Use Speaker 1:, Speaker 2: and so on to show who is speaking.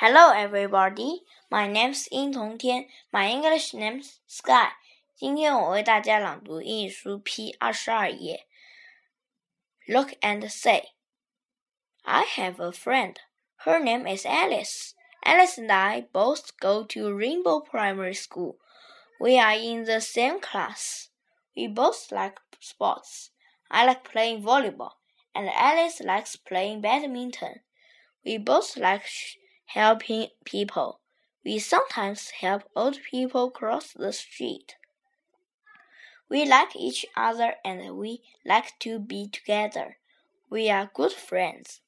Speaker 1: Hello, everybody. My name's 殷同天. My English name's Sky. 今天我为大家朗读英语书 P 二十二页。Look and say. I have a friend. Her name is Alice. Alice and I both go to Rainbow Primary School. We are in the same class. We both like sports. I like playing volleyball, and Alice likes playing badminton. We both like helping people. We sometimes help old people cross the street. We like each other and we like to be together. We are good friends.